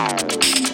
Wow.